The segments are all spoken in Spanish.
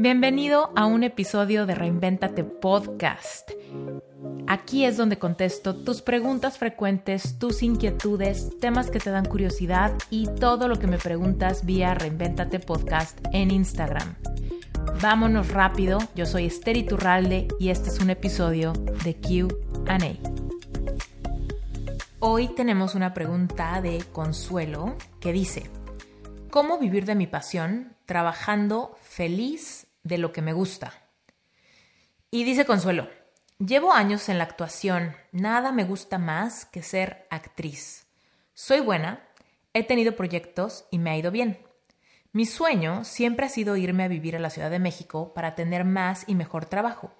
Bienvenido a un episodio de Reinventate Podcast. Aquí es donde contesto tus preguntas frecuentes, tus inquietudes, temas que te dan curiosidad y todo lo que me preguntas vía Reinventate Podcast en Instagram. Vámonos rápido, yo soy Esther Iturralde y este es un episodio de QA. Hoy tenemos una pregunta de Consuelo que dice, ¿cómo vivir de mi pasión trabajando feliz de lo que me gusta? Y dice Consuelo, llevo años en la actuación, nada me gusta más que ser actriz. Soy buena, he tenido proyectos y me ha ido bien. Mi sueño siempre ha sido irme a vivir a la Ciudad de México para tener más y mejor trabajo,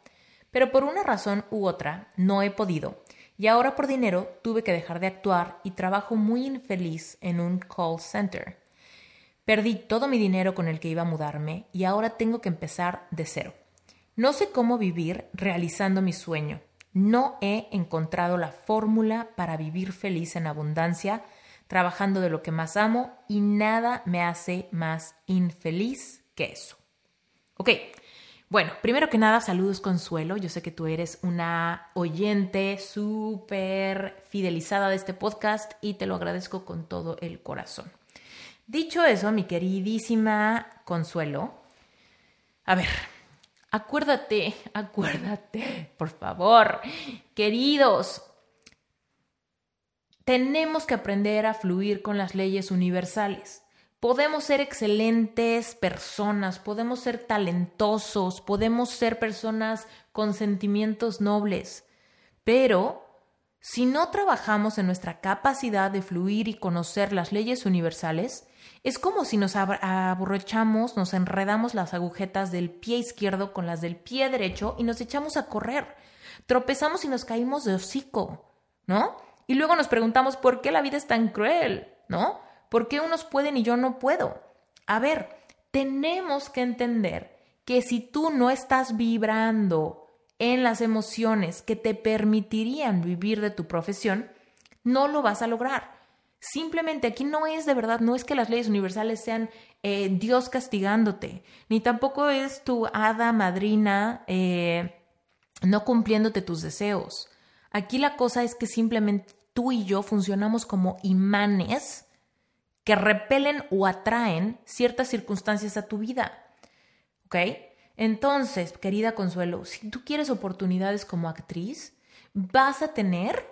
pero por una razón u otra no he podido y ahora por dinero tuve que dejar de actuar y trabajo muy infeliz en un call center. Perdí todo mi dinero con el que iba a mudarme y ahora tengo que empezar de cero. No sé cómo vivir realizando mi sueño. No he encontrado la fórmula para vivir feliz en abundancia, trabajando de lo que más amo y nada me hace más infeliz que eso. Ok, bueno, primero que nada, saludos Consuelo. Yo sé que tú eres una oyente súper fidelizada de este podcast y te lo agradezco con todo el corazón. Dicho eso, mi queridísima Consuelo, a ver, acuérdate, acuérdate, por favor, queridos, tenemos que aprender a fluir con las leyes universales. Podemos ser excelentes personas, podemos ser talentosos, podemos ser personas con sentimientos nobles, pero si no trabajamos en nuestra capacidad de fluir y conocer las leyes universales, es como si nos aborrechamos, nos enredamos las agujetas del pie izquierdo con las del pie derecho y nos echamos a correr. Tropezamos y nos caímos de hocico, ¿no? Y luego nos preguntamos por qué la vida es tan cruel, ¿no? ¿Por qué unos pueden y yo no puedo? A ver, tenemos que entender que si tú no estás vibrando en las emociones que te permitirían vivir de tu profesión, no lo vas a lograr. Simplemente aquí no es de verdad, no es que las leyes universales sean eh, Dios castigándote, ni tampoco es tu hada madrina eh, no cumpliéndote tus deseos. Aquí la cosa es que simplemente tú y yo funcionamos como imanes que repelen o atraen ciertas circunstancias a tu vida. ¿Ok? Entonces, querida Consuelo, si tú quieres oportunidades como actriz, vas a tener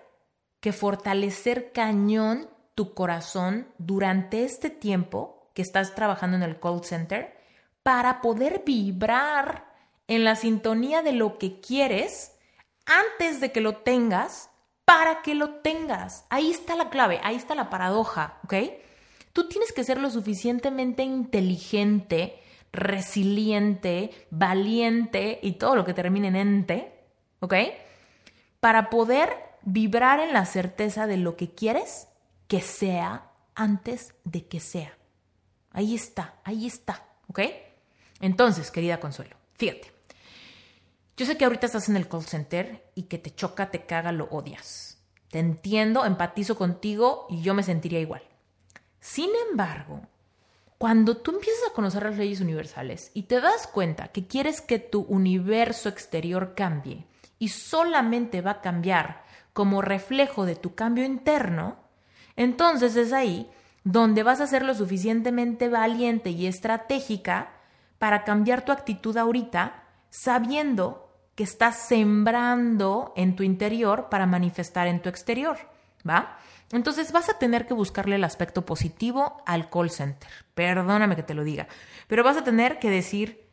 que fortalecer cañón tu corazón durante este tiempo que estás trabajando en el call center para poder vibrar en la sintonía de lo que quieres antes de que lo tengas para que lo tengas. Ahí está la clave, ahí está la paradoja, ¿ok? Tú tienes que ser lo suficientemente inteligente, resiliente, valiente y todo lo que termine en ente, ¿ok? Para poder vibrar en la certeza de lo que quieres que sea antes de que sea. Ahí está, ahí está, ¿ok? Entonces, querida Consuelo, fíjate. Yo sé que ahorita estás en el call center y que te choca, te caga, lo odias. Te entiendo, empatizo contigo y yo me sentiría igual. Sin embargo, cuando tú empiezas a conocer las leyes universales y te das cuenta que quieres que tu universo exterior cambie y solamente va a cambiar como reflejo de tu cambio interno, entonces es ahí donde vas a ser lo suficientemente valiente y estratégica para cambiar tu actitud ahorita, sabiendo que estás sembrando en tu interior para manifestar en tu exterior, ¿va? Entonces vas a tener que buscarle el aspecto positivo al call center. Perdóname que te lo diga, pero vas a tener que decir,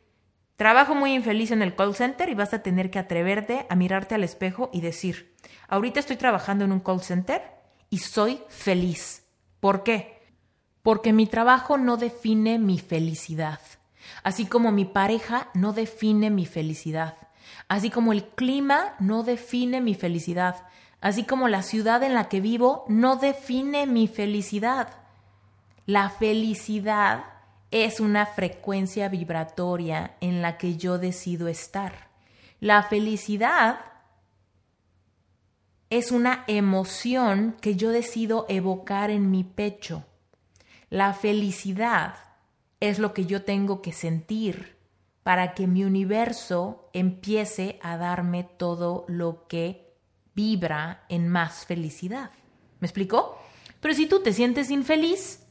trabajo muy infeliz en el call center y vas a tener que atreverte a mirarte al espejo y decir, ahorita estoy trabajando en un call center y soy feliz. ¿Por qué? Porque mi trabajo no define mi felicidad, así como mi pareja no define mi felicidad, así como el clima no define mi felicidad así como la ciudad en la que vivo, no define mi felicidad. La felicidad es una frecuencia vibratoria en la que yo decido estar. La felicidad es una emoción que yo decido evocar en mi pecho. La felicidad es lo que yo tengo que sentir para que mi universo empiece a darme todo lo que vibra en más felicidad. ¿Me explico? Pero si tú te sientes infeliz,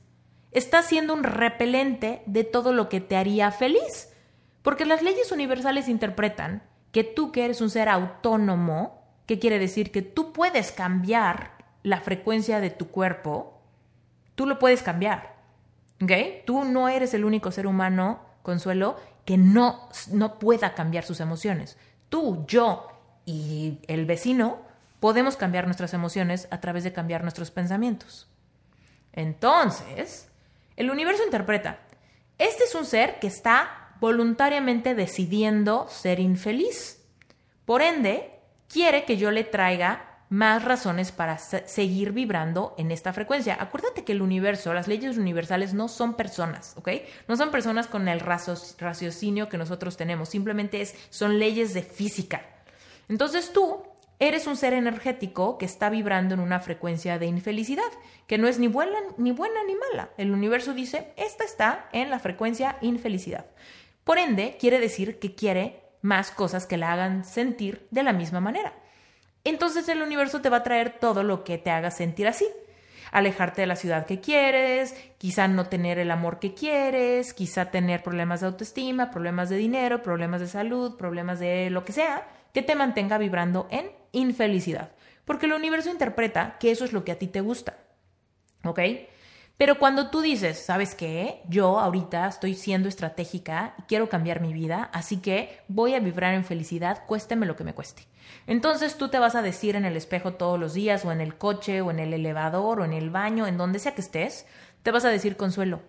estás siendo un repelente de todo lo que te haría feliz. Porque las leyes universales interpretan que tú que eres un ser autónomo, ¿qué quiere decir? Que tú puedes cambiar la frecuencia de tu cuerpo, tú lo puedes cambiar. ¿Ok? Tú no eres el único ser humano, Consuelo, que no, no pueda cambiar sus emociones. Tú, yo y el vecino podemos cambiar nuestras emociones a través de cambiar nuestros pensamientos. Entonces, el universo interpreta, este es un ser que está voluntariamente decidiendo ser infeliz. Por ende, quiere que yo le traiga más razones para seguir vibrando en esta frecuencia. Acuérdate que el universo, las leyes universales no son personas, ¿ok? No son personas con el raciocinio que nosotros tenemos, simplemente es, son leyes de física. Entonces tú eres un ser energético que está vibrando en una frecuencia de infelicidad, que no es ni buena ni, buena, ni mala. El universo dice, esta está en la frecuencia infelicidad. Por ende, quiere decir que quiere más cosas que la hagan sentir de la misma manera entonces el universo te va a traer todo lo que te haga sentir así. Alejarte de la ciudad que quieres, quizá no tener el amor que quieres, quizá tener problemas de autoestima, problemas de dinero, problemas de salud, problemas de lo que sea, que te mantenga vibrando en infelicidad. Porque el universo interpreta que eso es lo que a ti te gusta. ¿Ok? Pero cuando tú dices, ¿sabes qué? Yo ahorita estoy siendo estratégica y quiero cambiar mi vida, así que voy a vibrar en felicidad, cuésteme lo que me cueste. Entonces tú te vas a decir en el espejo todos los días, o en el coche, o en el elevador, o en el baño, en donde sea que estés, te vas a decir consuelo.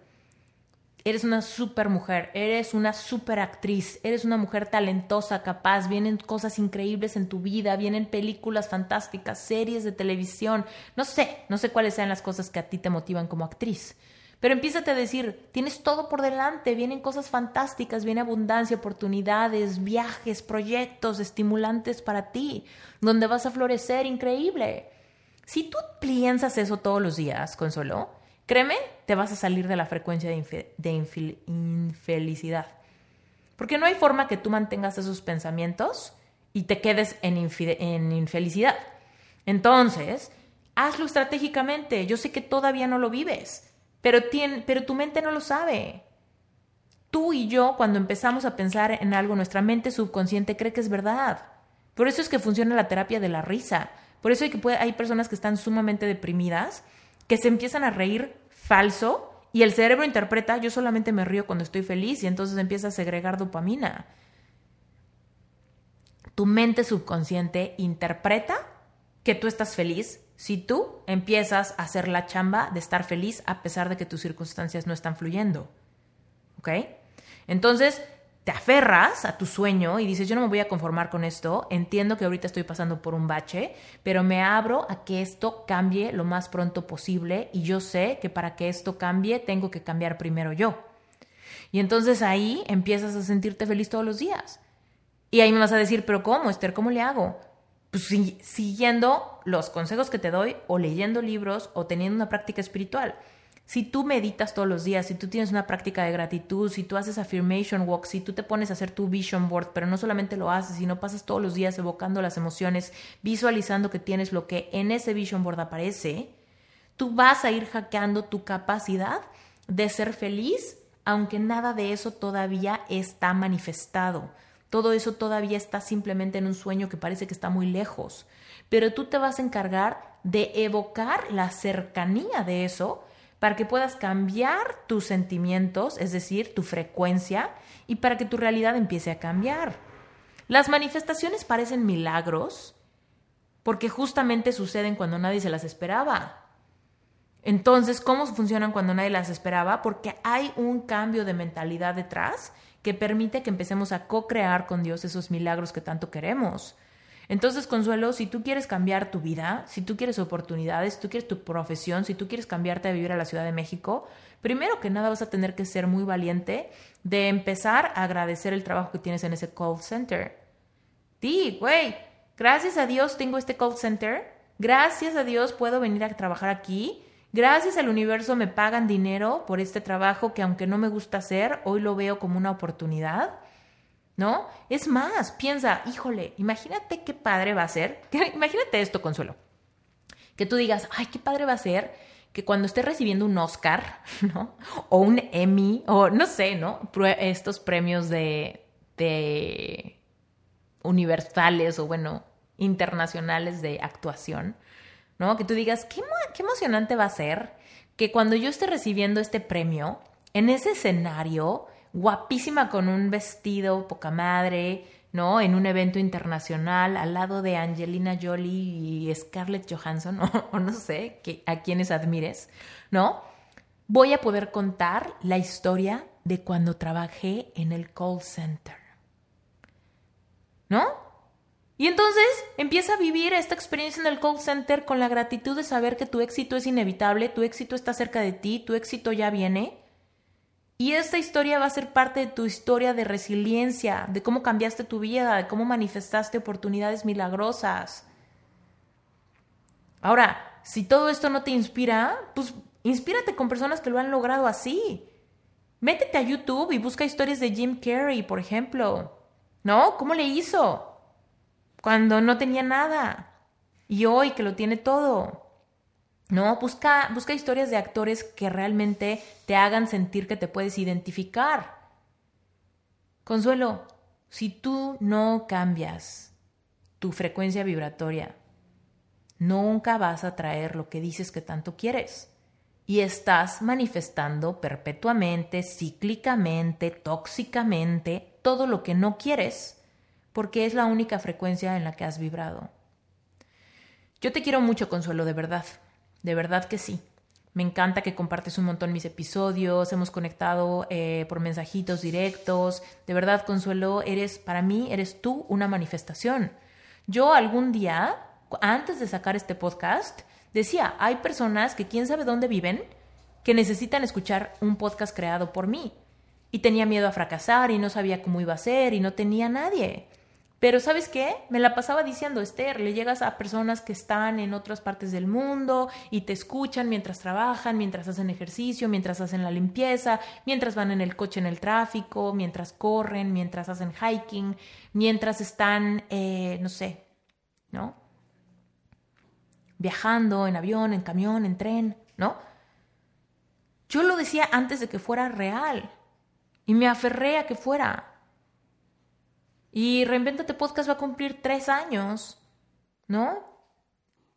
Eres una super mujer, eres una super actriz, eres una mujer talentosa, capaz, vienen cosas increíbles en tu vida, vienen películas fantásticas, series de televisión, no sé, no sé cuáles sean las cosas que a ti te motivan como actriz. Pero empiézate a decir, tienes todo por delante, vienen cosas fantásticas, viene abundancia, oportunidades, viajes, proyectos estimulantes para ti, donde vas a florecer increíble. Si tú piensas eso todos los días, Consuelo, Créeme, te vas a salir de la frecuencia de, infelicidad. Porque no hay forma que tú mantengas esos pensamientos y te quedes en, infelicidad. Entonces, hazlo estratégicamente. Yo sé que todavía no lo vives, pero, tu mente no lo sabe. Tú y yo, cuando empezamos a pensar en algo, nuestra mente subconsciente cree que es verdad. Por eso es que funciona la terapia de la risa. Por eso hay personas que están sumamente deprimidas que se empiezan a reír falso y el cerebro interpreta, yo solamente me río cuando estoy feliz y entonces empieza a segregar dopamina. Tu mente subconsciente interpreta que tú estás feliz si tú empiezas a hacer la chamba de estar feliz a pesar de que tus circunstancias no están fluyendo. ¿Ok? Entonces, te aferras a tu sueño y dices, yo no me voy a conformar con esto, entiendo que ahorita estoy pasando por un bache, pero me abro a que esto cambie lo más pronto posible y yo sé que para que esto cambie tengo que cambiar primero yo. Y entonces ahí empiezas a sentirte feliz todos los días. Y ahí me vas a decir, pero ¿cómo, Esther? ¿Cómo le hago? Pues siguiendo los consejos que te doy o leyendo libros o teniendo una práctica espiritual. Si tú meditas todos los días, si tú tienes una práctica de gratitud, si tú haces affirmation walk, si tú te pones a hacer tu vision board, pero no solamente lo haces, sino pasas todos los días evocando las emociones, visualizando que tienes lo que en ese vision board aparece, tú vas a ir hackeando tu capacidad de ser feliz, aunque nada de eso todavía está manifestado. Todo eso todavía está simplemente en un sueño que parece que está muy lejos. Pero tú te vas a encargar de evocar la cercanía de eso para que puedas cambiar tus sentimientos, es decir, tu frecuencia, y para que tu realidad empiece a cambiar. Las manifestaciones parecen milagros porque justamente suceden cuando nadie se las esperaba. Entonces, ¿cómo funcionan cuando nadie las esperaba? Porque hay un cambio de mentalidad detrás que permite que empecemos a co-crear con Dios esos milagros que tanto queremos. Entonces, Consuelo, si tú quieres cambiar tu vida, si tú quieres oportunidades, si tú quieres tu profesión, si tú quieres cambiarte a vivir a la Ciudad de México, primero que nada vas a tener que ser muy valiente de empezar a agradecer el trabajo que tienes en ese call center. Sí, güey, gracias a Dios tengo este call center, gracias a Dios puedo venir a trabajar aquí, gracias al universo me pagan dinero por este trabajo que aunque no me gusta hacer, hoy lo veo como una oportunidad. ¿No? Es más, piensa, híjole, imagínate qué padre va a ser. imagínate esto, Consuelo. Que tú digas, ay, qué padre va a ser que cuando estés recibiendo un Oscar, ¿no? O un Emmy, o no sé, ¿no? Estos premios de, de universales o, bueno, internacionales de actuación, ¿no? Que tú digas, qué, qué emocionante va a ser que cuando yo esté recibiendo este premio, en ese escenario, guapísima con un vestido poca madre, ¿no? En un evento internacional al lado de Angelina Jolie y Scarlett Johansson, o, no sé, que, a quienes admires, ¿no? Voy a poder contar la historia de cuando trabajé en el call center. ¿No? Y entonces empieza a vivir esta experiencia en el call center con la gratitud de saber que tu éxito es inevitable, tu éxito está cerca de ti, tu éxito ya viene y esta historia va a ser parte de tu historia de resiliencia, de cómo cambiaste tu vida, de cómo manifestaste oportunidades milagrosas. Ahora, si todo esto no te inspira, pues inspírate con personas que lo han logrado así. Métete a YouTube y busca historias de Jim Carrey, por ejemplo. ¿No? ¿Cómo le hizo? Cuando no tenía nada. Y hoy que lo tiene todo. ¿No? Busca, busca historias de actores que realmente te hagan sentir que te puedes identificar. Consuelo, si tú no cambias tu frecuencia vibratoria, nunca vas a traer lo que dices que tanto quieres. Y estás manifestando perpetuamente, cíclicamente, tóxicamente, todo lo que no quieres, porque es la única frecuencia en la que has vibrado. Yo te quiero mucho, Consuelo, de verdad de verdad que sí. Me encanta que compartes un montón mis episodios, hemos conectado eh, por mensajitos directos. De verdad, Consuelo, eres, para mí, eres tú una manifestación. Yo algún día, antes de sacar este podcast, decía, hay personas que quién sabe dónde viven, que necesitan escuchar un podcast creado por mí. Y tenía miedo a fracasar y no sabía cómo iba a ser y no tenía nadie. Pero ¿sabes qué? Me la pasaba diciendo, Esther, le llegas a personas que están en otras partes del mundo y te escuchan mientras trabajan, mientras hacen ejercicio, mientras hacen la limpieza, mientras van en el coche en el tráfico, mientras corren, mientras hacen hiking, mientras están, eh, no sé, ¿no? Viajando en avión, en camión, en tren, ¿no? Yo lo decía antes de que fuera real y me aferré a que fuera. Y Reinventate Podcast va a cumplir tres años, ¿no?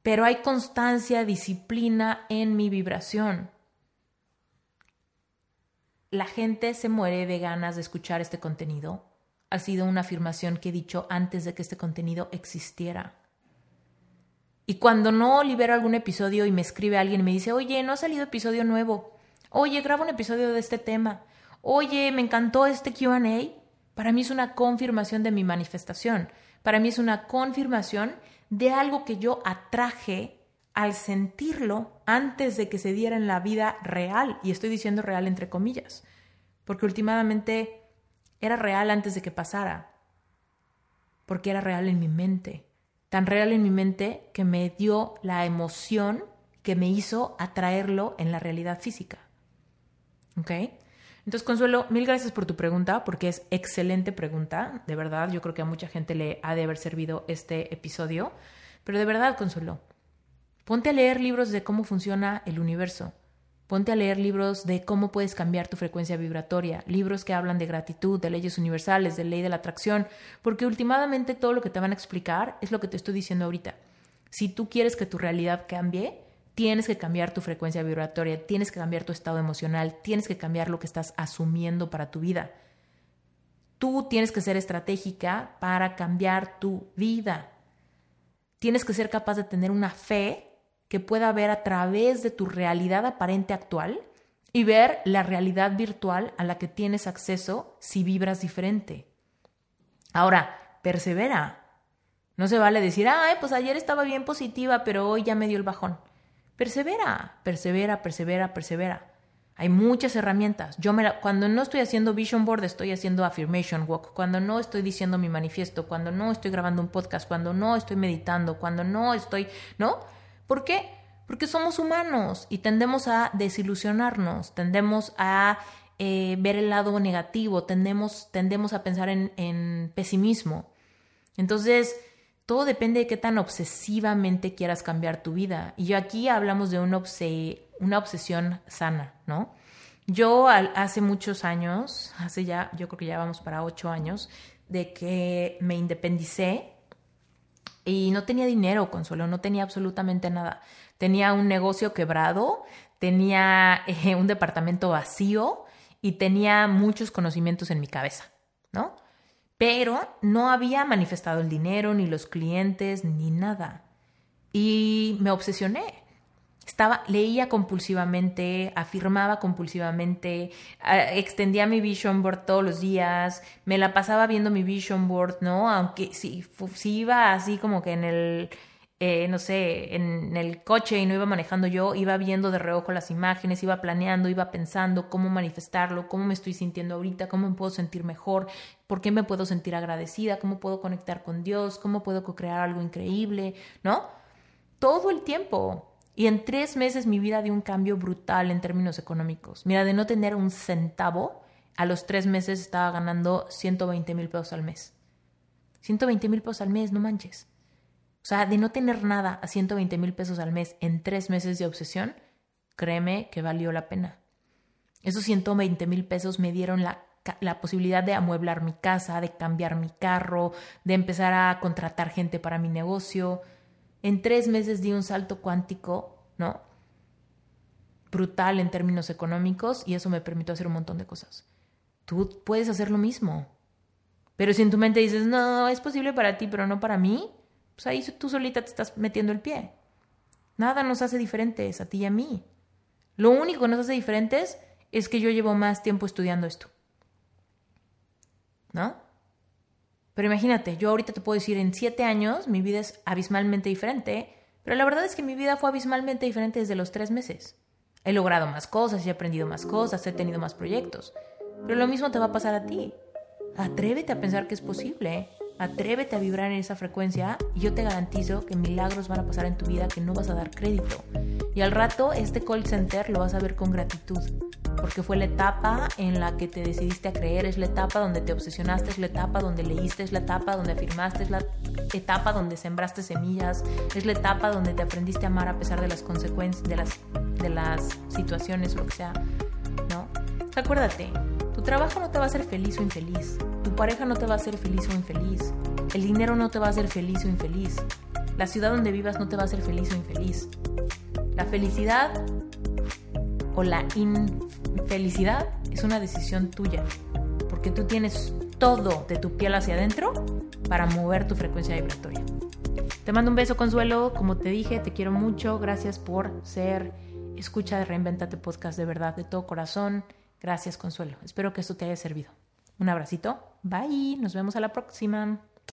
Pero hay constancia, disciplina en mi vibración. La gente se muere de ganas de escuchar este contenido. Ha sido una afirmación que he dicho antes de que este contenido existiera. Y cuando no libero algún episodio y me escribe alguien y me dice, oye, no ha salido episodio nuevo. Oye, grabo un episodio de este tema. Oye, me encantó este QA para mí es una confirmación de mi manifestación. Para mí es una confirmación de algo que yo atraje al sentirlo antes de que se diera en la vida real. Y estoy diciendo real entre comillas, porque últimamente era real antes de que pasara, porque era real en mi mente. Tan real en mi mente que me dio la emoción que me hizo atraerlo en la realidad física. ¿Ok? Entonces, Consuelo, mil gracias por tu pregunta, porque es excelente pregunta. De verdad, yo creo que a mucha gente le ha de haber servido este episodio. Pero de verdad, Consuelo, ponte a leer libros de cómo funciona el universo. Ponte a leer libros de cómo puedes cambiar tu frecuencia vibratoria, libros que hablan de gratitud, de leyes universales, de ley de la atracción, porque últimamente todo lo que te van a explicar es lo que te estoy diciendo ahorita. Si tú quieres que tu realidad cambie, tienes que cambiar tu frecuencia vibratoria, tienes que cambiar tu estado emocional, tienes que cambiar lo que estás asumiendo para tu vida. Tú tienes que ser estratégica para cambiar tu vida. Tienes que ser capaz de tener una fe que pueda ver a través de tu realidad aparente actual y ver la realidad virtual a la que tienes acceso si vibras diferente. Ahora, persevera. No se vale decir, ay, pues ayer estaba bien positiva, pero hoy ya me dio el bajón. Persevera, persevera, persevera, persevera. Hay muchas herramientas. Yo me cuando no estoy haciendo vision board, estoy haciendo affirmation walk. Cuando no estoy diciendo mi manifiesto, cuando no estoy grabando un podcast, cuando no estoy meditando, cuando no estoy, ¿no? ¿Por qué? Porque somos humanos y tendemos a desilusionarnos, tendemos a eh, ver el lado negativo, tendemos, tendemos a pensar en, en pesimismo. Entonces, todo depende de qué tan obsesivamente quieras cambiar tu vida. Y yo aquí hablamos de una, obsesión sana, ¿no? Yo hace muchos años, hace ya, yo creo que ya vamos para ocho años, de que me independicé y no tenía dinero, Consuelo, no tenía absolutamente nada. Tenía un negocio quebrado, tenía eh, un departamento vacío y tenía muchos conocimientos en mi cabeza, ¿no? Pero no había manifestado el dinero, ni los clientes, ni nada. Y me obsesioné. Estaba, leía compulsivamente, afirmaba compulsivamente, extendía mi vision board todos los días, me la pasaba viendo mi vision board, ¿no? Aunque si, si iba así como que en el, eh, no sé, en el coche y no iba manejando yo, iba viendo de reojo las imágenes, iba planeando, iba pensando cómo manifestarlo, cómo me estoy sintiendo ahorita, cómo me puedo sentir mejor, por qué me puedo sentir agradecida, cómo puedo conectar con Dios, cómo puedo crear algo increíble, ¿no? Todo el tiempo. Y en tres meses mi vida dio un cambio brutal en términos económicos. Mira, de no tener un centavo, a los tres meses estaba ganando 120 mil pesos al mes. 120 mil pesos al mes, no manches. Sea, de no tener nada a 120 mil pesos al mes en tres meses de obsesión, créeme que valió la pena. Esos 120 mil pesos me dieron la, la posibilidad de amueblar mi casa, de cambiar mi carro, de empezar a contratar gente para mi negocio en tres meses di un salto cuántico, ¿no? Brutal en términos económicos y eso me permitió hacer un montón de cosas. Tú puedes hacer lo mismo. Pero si en tu mente dices, no, es posible para ti, pero no para mí, pues ahí tú solita te estás metiendo el pie. Nada nos hace diferentes a ti y a mí. Lo único que nos hace diferentes es que yo llevo más tiempo estudiando esto. ¿No? Pero imagínate, yo ahorita te puedo decir, en siete años mi vida es abismalmente diferente, pero la verdad es que mi vida fue abismalmente diferente desde los tres meses. He logrado más cosas, he aprendido más cosas, he tenido más proyectos. Pero lo mismo te va a pasar a ti. Atrévete a pensar que es posible. Atrévete a vibrar en esa frecuencia y yo te garantizo que milagros van a pasar en tu vida que no vas a dar crédito. Y al rato este call center lo vas a ver con gratitud porque fue la etapa en la que te decidiste a creer, es la etapa donde te obsesionaste, es la etapa donde leíste, es la etapa donde afirmaste, es la etapa donde sembraste semillas, es la etapa donde te aprendiste a amar a pesar de las consecuencias, de las, de las situaciones o lo que sea, ¿no? acuérdate, tu trabajo no te va a hacer feliz o infeliz, pareja no te va a hacer feliz o infeliz, el dinero no te va a hacer feliz o infeliz, la ciudad donde vivas no te va a hacer feliz o infeliz. La felicidad o la infelicidad es una decisión tuya, porque tú tienes todo de tu piel hacia adentro para mover tu frecuencia vibratoria. Te mando un beso, Consuelo. Como te dije, te quiero mucho. Gracias por ser escucha de Reinventate Podcast de verdad, de todo corazón. Gracias, Consuelo. Espero que esto te haya servido. Un abracito. Bye. Nos vemos a la próxima.